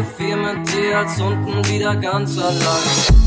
4 mit dir als unten wieder ganz allein.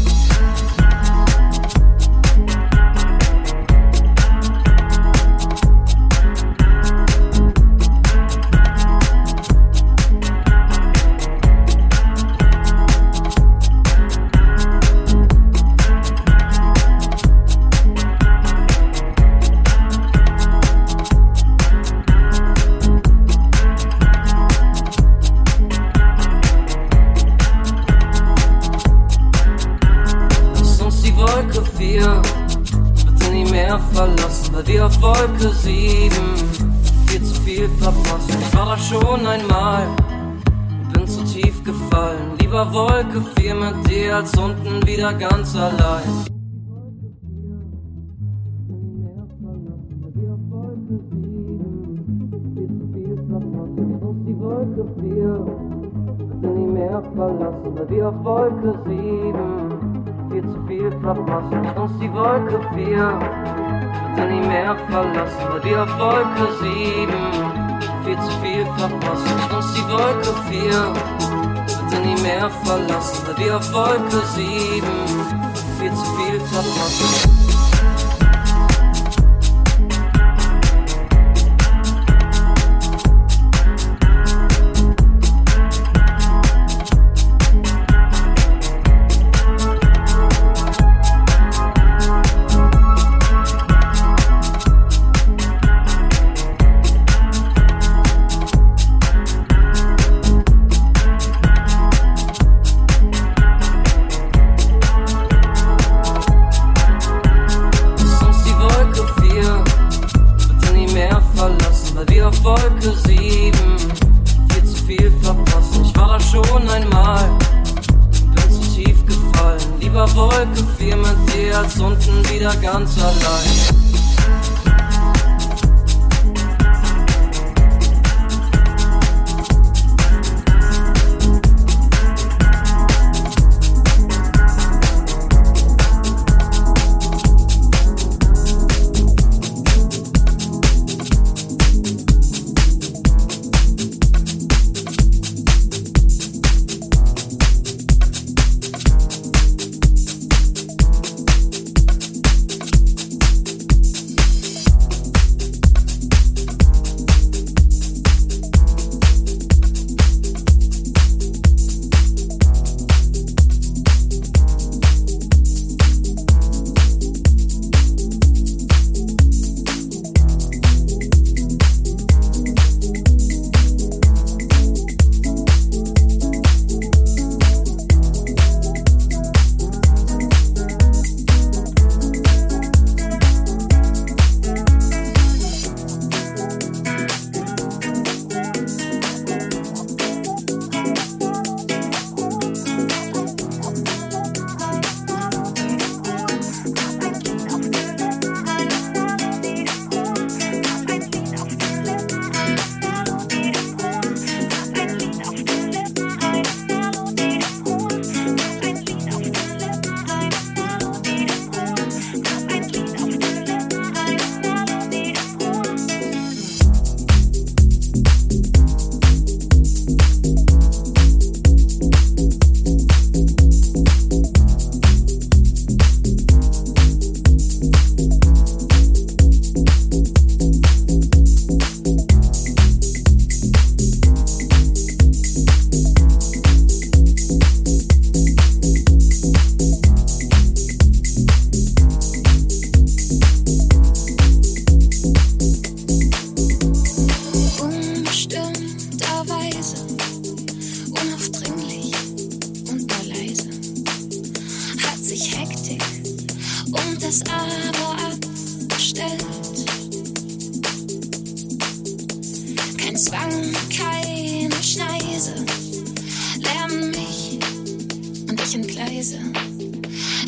Wolke 4 wird nie mehr verlassen, weil wir auf Wolke 7 viel zu viel verpassen. Ich die Wolke 4 wird nie mehr verlassen, weil wir auf Wolke 7 viel zu viel verpassen. Zwang, keine Schneise. Lärm mich und ich entgleise.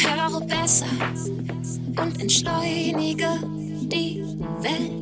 Höre besser und entschleunige die Welt.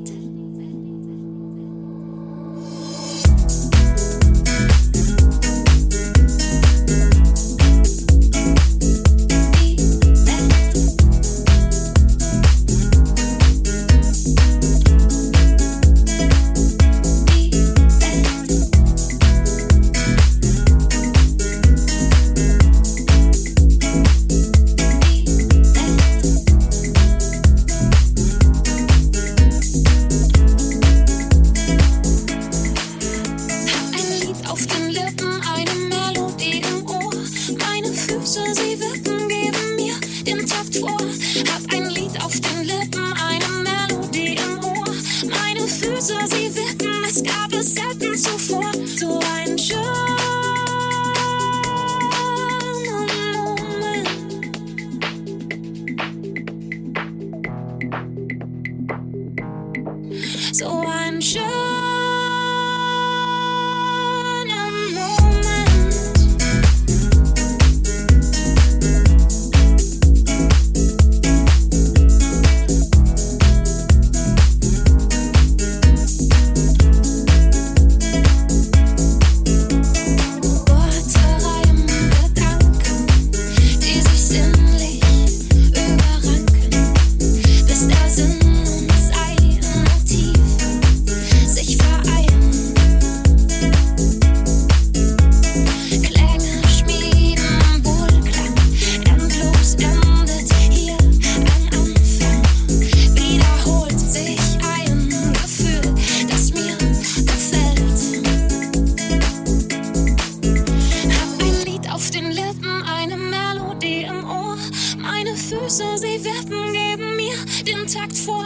sie wirken, geben mir den Takt vor.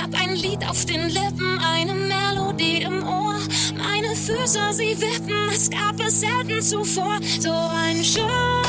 Hab ein Lied auf den Lippen, eine Melodie im Ohr. Meine Füße, sie wirken, es gab es selten zuvor. So ein Schuss.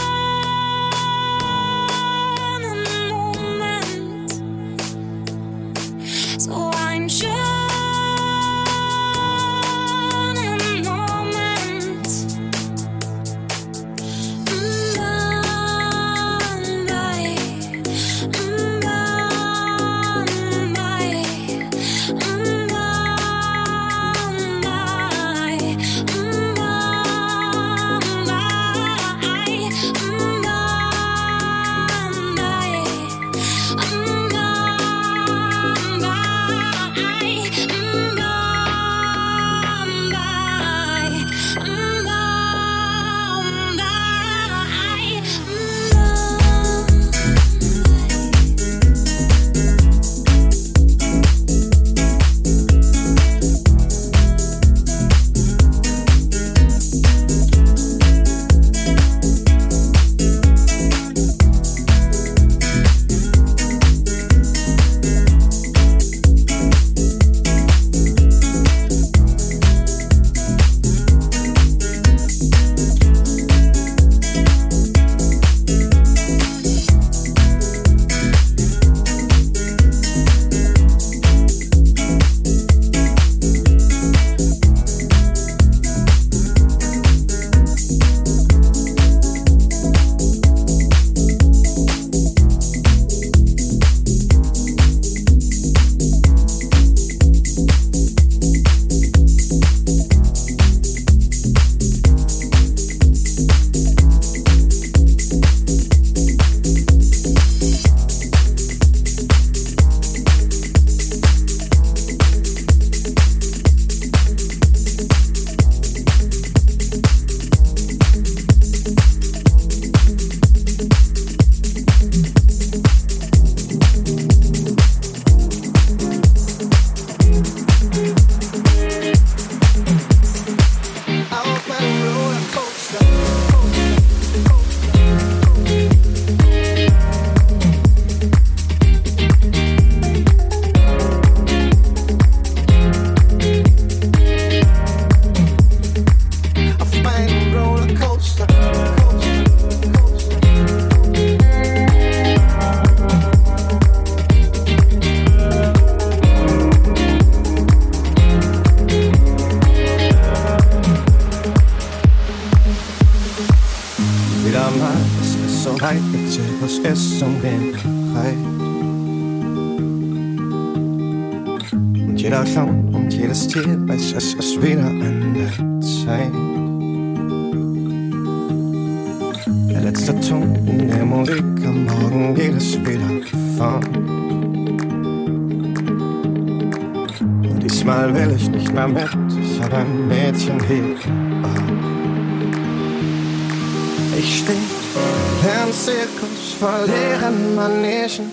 Vor leeren Manegen.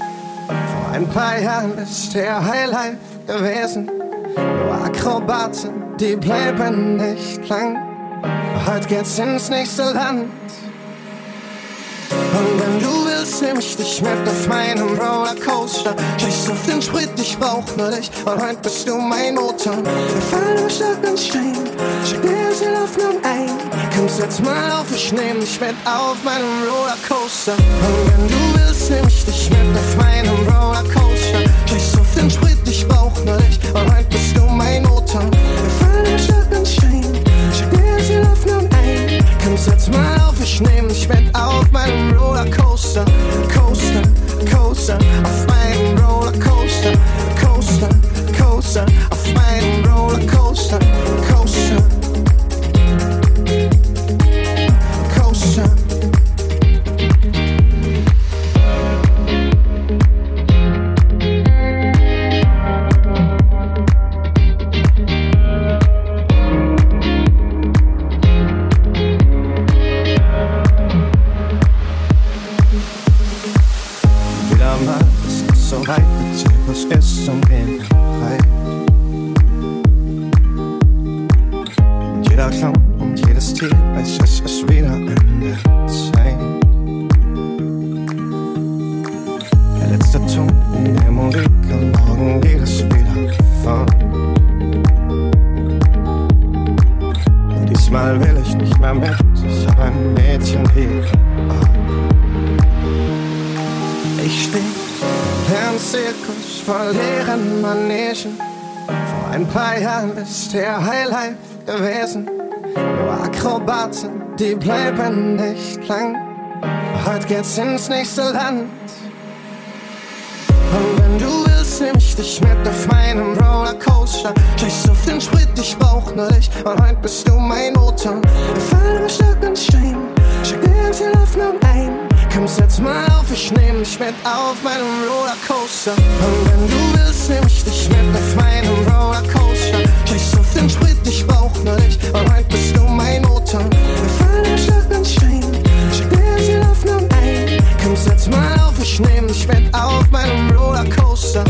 Vor ein paar Jahren ist der Highlife gewesen. Nur Akrobaten, die bleiben nicht lang. Heute geht's ins nächste Land. Und wenn du willst, nehm ich dich mit auf meinem Rollercoaster. Scheiß auf den Sprit, ich brauch nur dich. Und heute bist du mein Motor. Wir fallen im Stock und Stein. Schick dir die Hoffnung ein. Komm, setz mal auf, ich nehm dich mit auf meinem Rollercoaster. Und wenn du willst, nehm ich dich auf meinem Rollercoaster. Scheiß auf den Sprit, ich brauch nur dich. Und bist du mein Motor. Ich nehm dich mit auf meinem Rollercoaster. Coaster, Coaster, auf die bleiben nicht lang. Heute geht's ins nächste Land. Und wenn du willst, nehm ich dich mit auf meinem Rollercoaster. Scheiß auf den Sprit, ich brauch nur dich. Und heute bist du mein Motor. Wir fallen im Stock und Stein. Schick dir die Hoffnung ein. Komm, setz mal auf, ich nehm dich mit auf meinem Rollercoaster. Und wenn du willst, nehm ich dich mit auf meinem Rollercoaster. Scheiß auf den Sprit, ich brauch nur dich. Und ich nehm dich mit auf meinem Rollercoaster.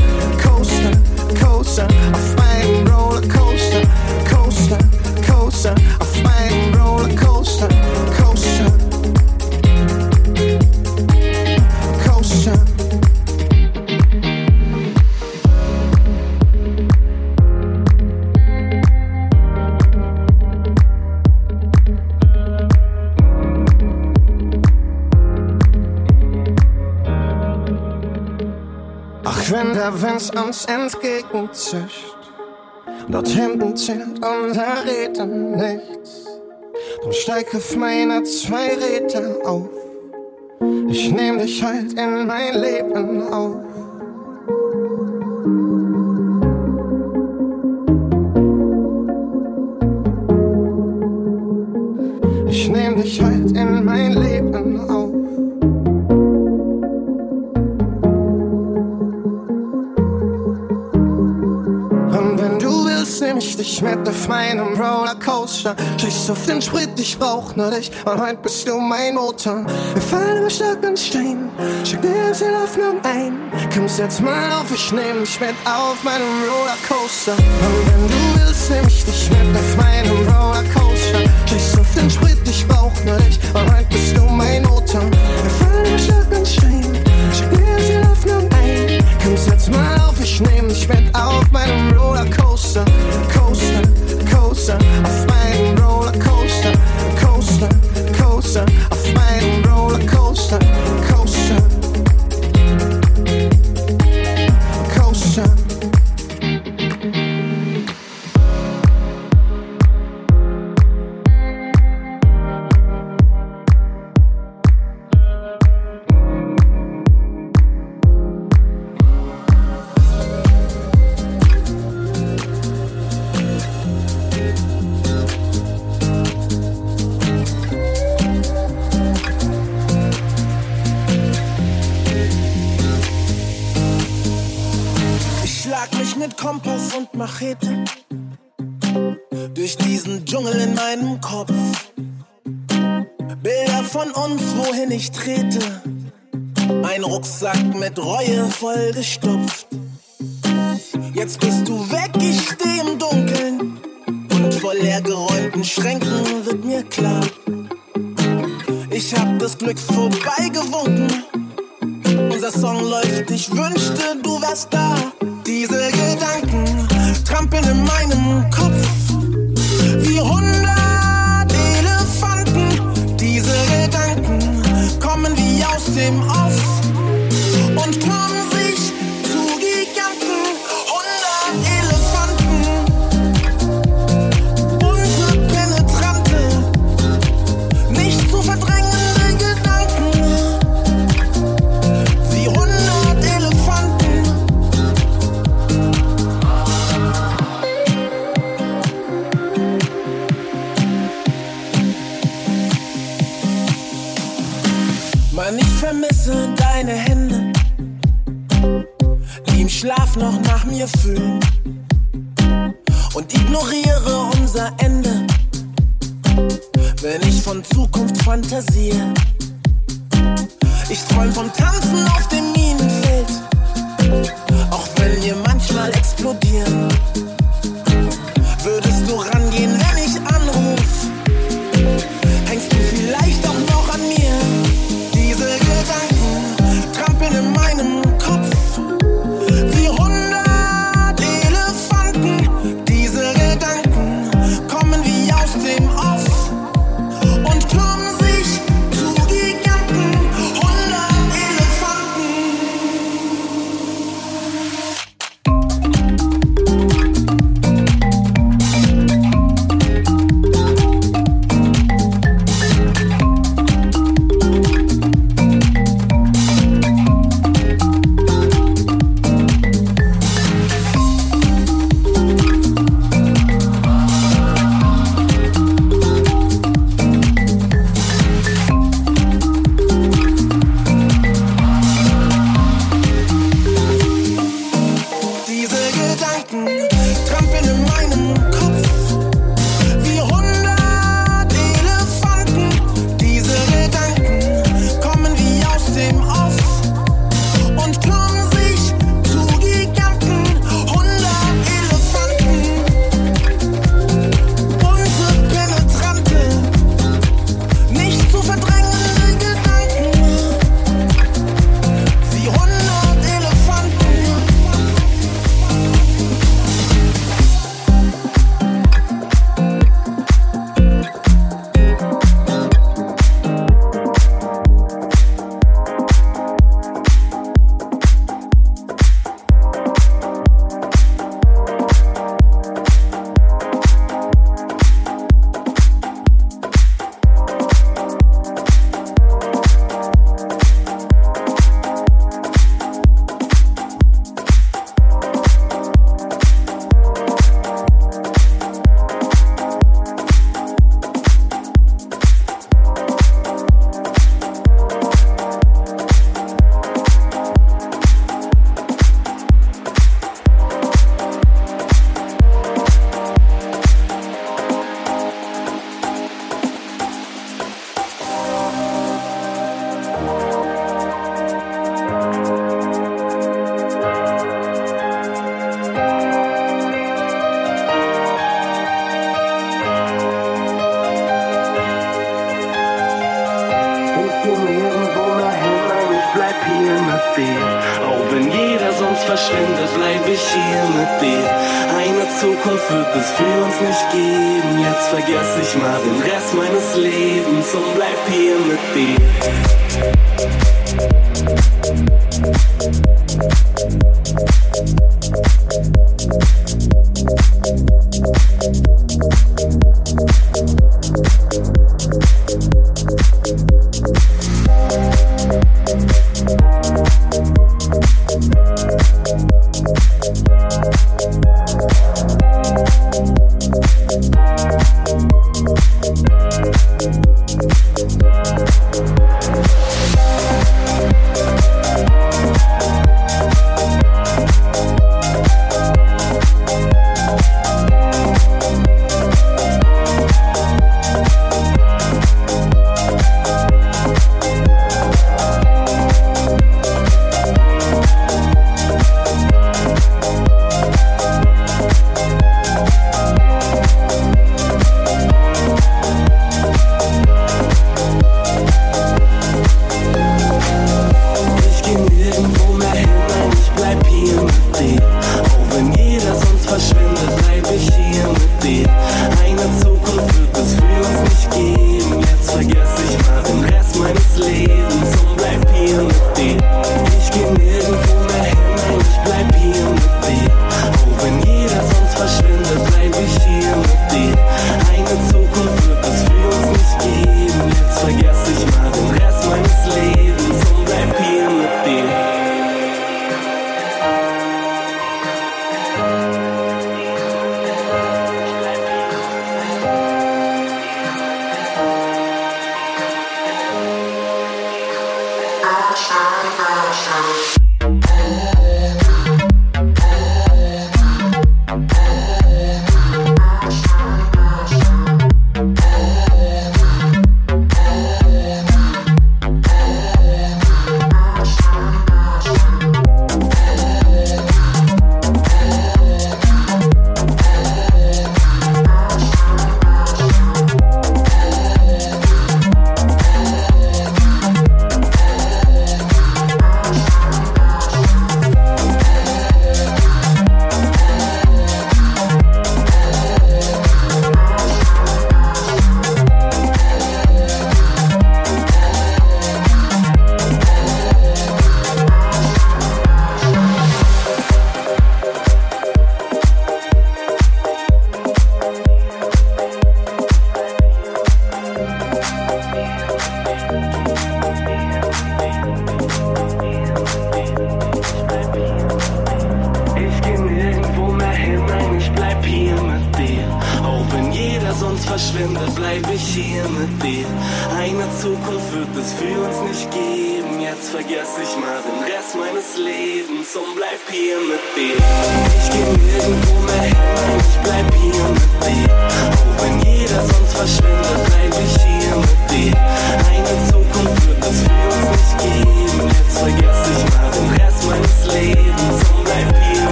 Ach, wenn der Wind uns entgegenzischt, dort hinten zählt unser Reden nichts, dann steig auf meine zwei Räder auf. Ich nehm dich halt in mein Leben auf. Ich nehm dich halt in mein Leben auf. Ich mit auf meinem Rollercoaster. Scheiß auf den Sprit, ich brauch nur dich. Und heute bist du mein Motor. Wir fallen über Stock und Stein. Schick dir die Hoffnung ein. Komm, setz mal auf, ich nehm dich mit auf meinem Rollercoaster. Und wenn du willst, nehm ich dich mit auf meinem Rollercoaster. Scheiß auf den Sprit, ich brauch nur dich. Und heute bist du mein Motor. Wir fallen über Stock und Stein. Komm, setz mal auf, ich nehm dich mit auf meinem Rollercoaster. Coaster, Coaster, auf meinem mit Reue vollgestopft. Jetzt bist du weg, ich steh im Dunkeln. Und vor leergeräumten Schränken wird mir klar. Ich hab das Glück vorbeigewunken. Unser Song läuft, ich wünschte, du wärst da. Diese Gedanken trampeln in meinem Kopf wie hundert Elefanten. Diese Gedanken kommen wie aus dem Off. One. mir fühlen und ignoriere unser Ende, wenn ich von Zukunft fantasiere. Ich träume vom Tanzen auf dem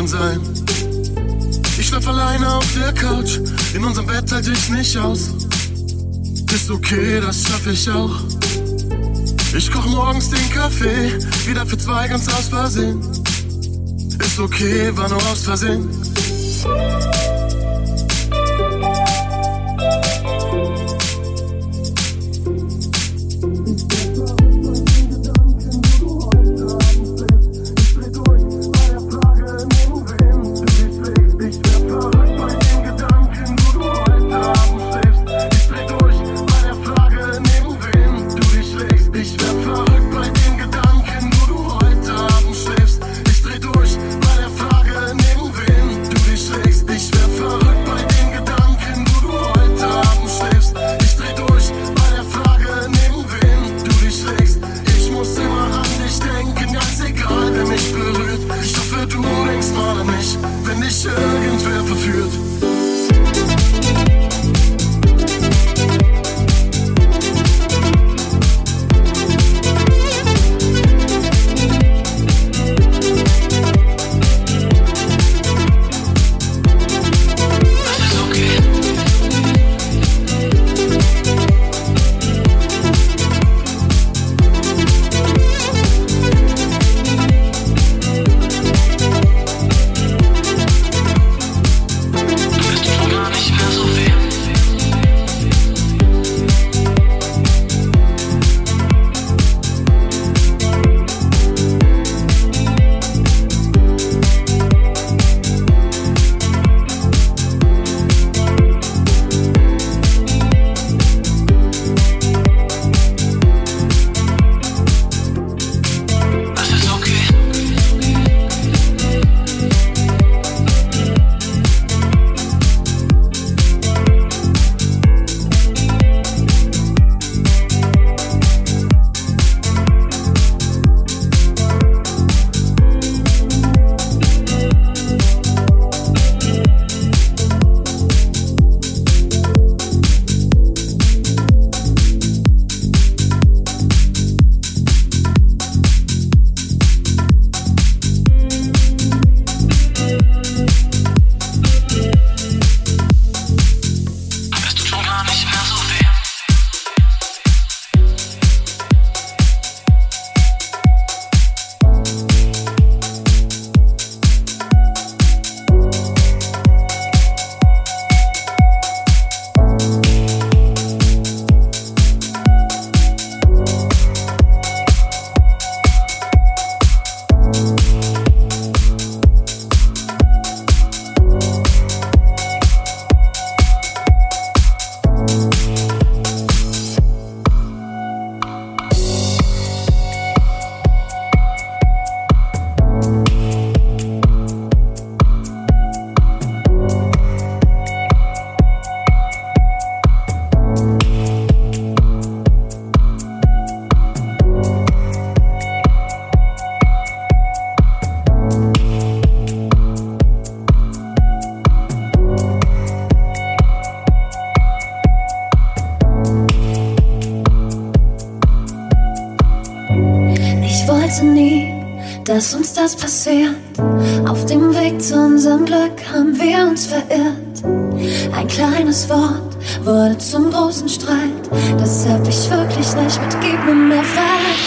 schon sein? Ich schlaf alleine auf der Couch, in unserem Bett halte ich nicht aus. Ist okay, das schaffe ich auch. Ich koch morgens den Kaffee, wieder für zwei ganz aus Versehen. Ist okay, war nur aus Versehen. Streit. Das hab ich wirklich nicht mit Gib mir mehr Freiheit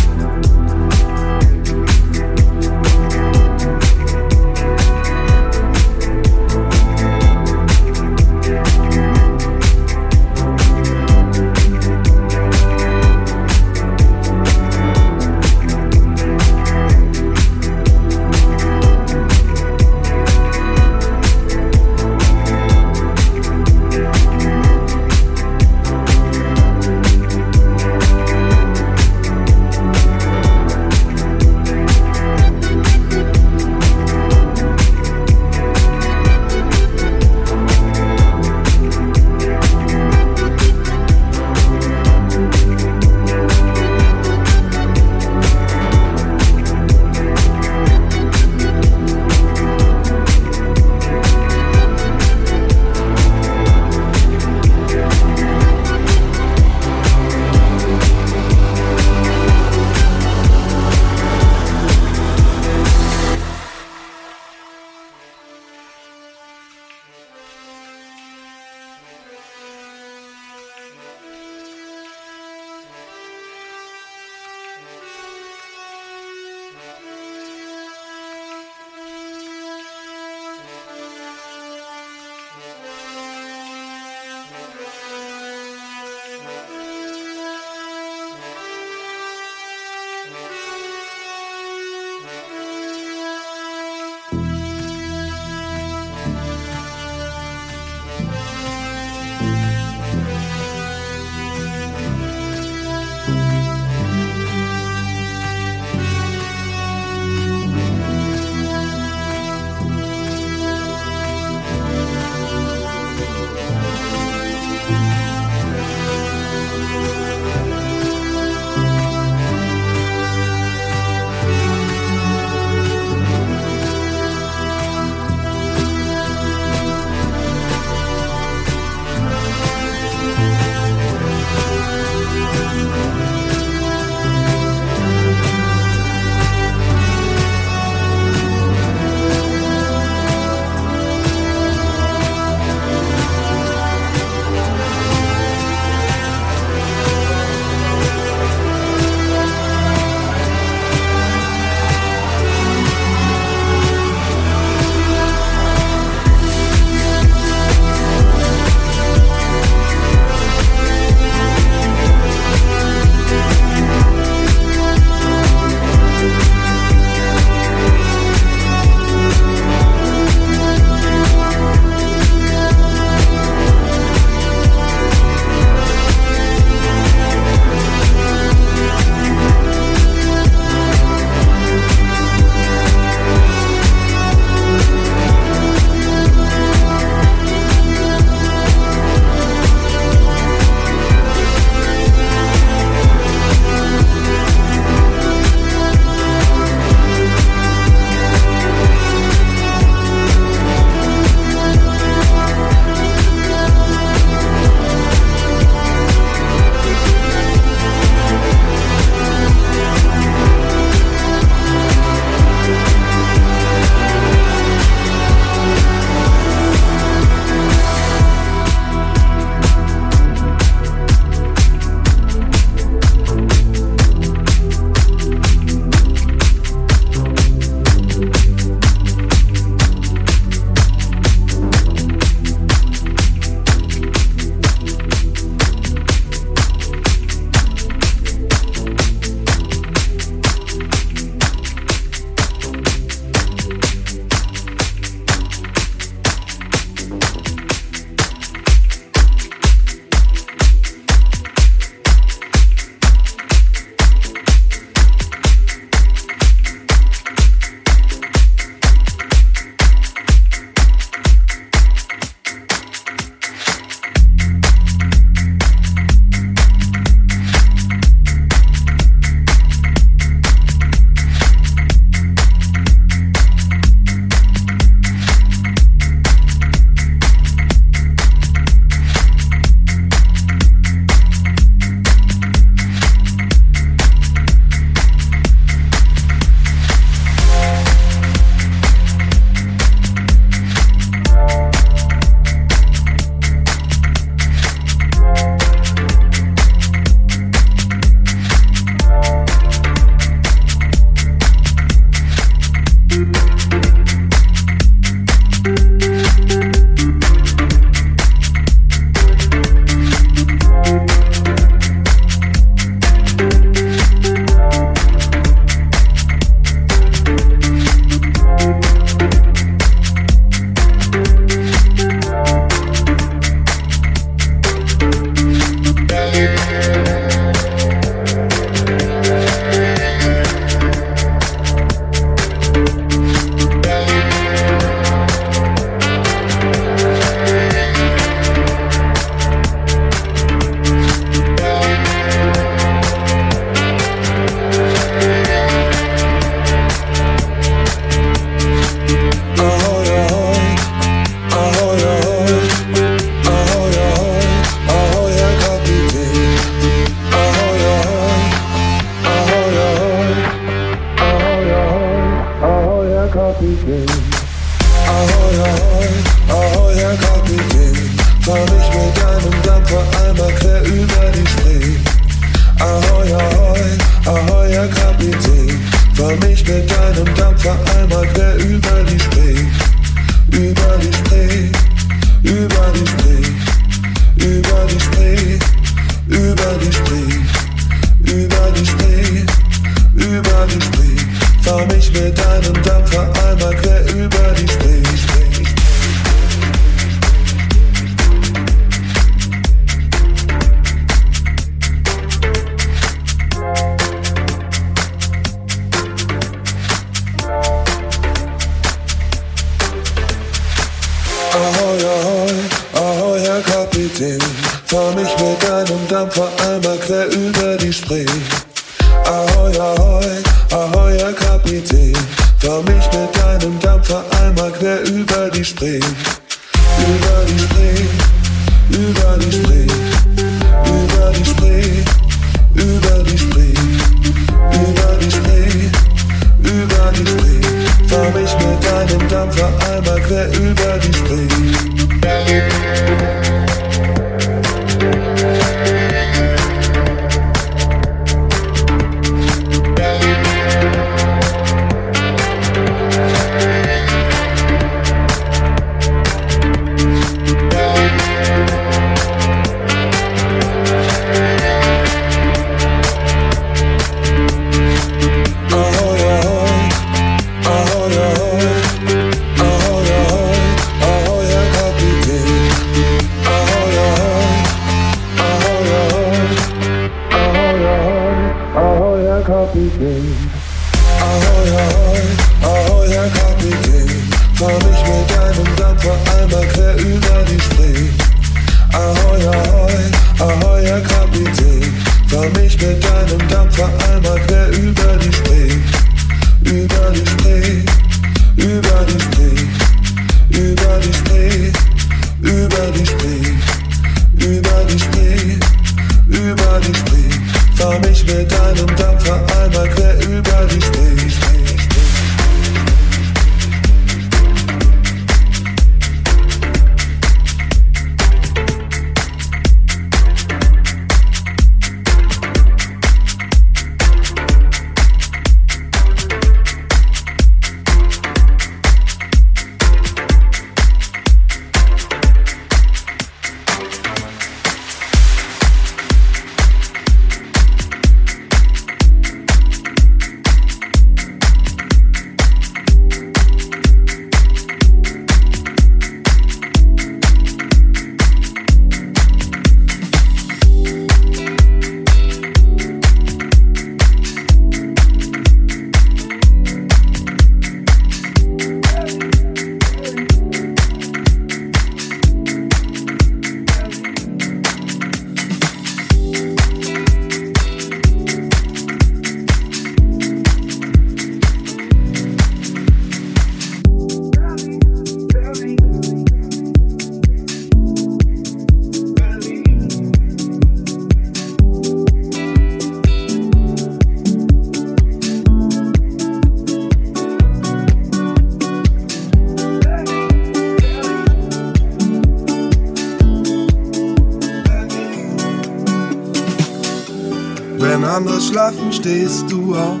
stehst du auf,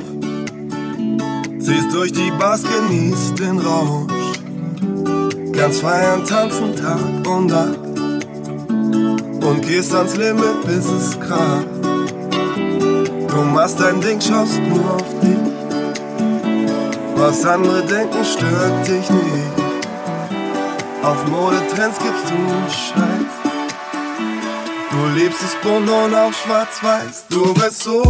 ziehst durch die Bars, genießt den Rausch, ganz feiern, tanzen Tag und Nacht und gehst ans Limit, bis es kracht. Du machst dein Ding, schaust nur auf dich, was andere denken, stört dich nicht. Auf Modetrends gibst du Scheiß. Du liebst es bunt und auch schwarz-weiß. Du bist so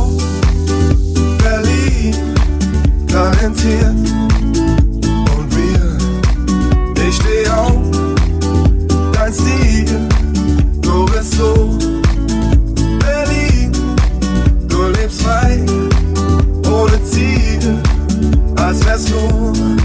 talentiert. Und wir, ich steh auf, dein Stil, du bist so Berlin. Du lebst frei, ohne Ziel, als wär's nur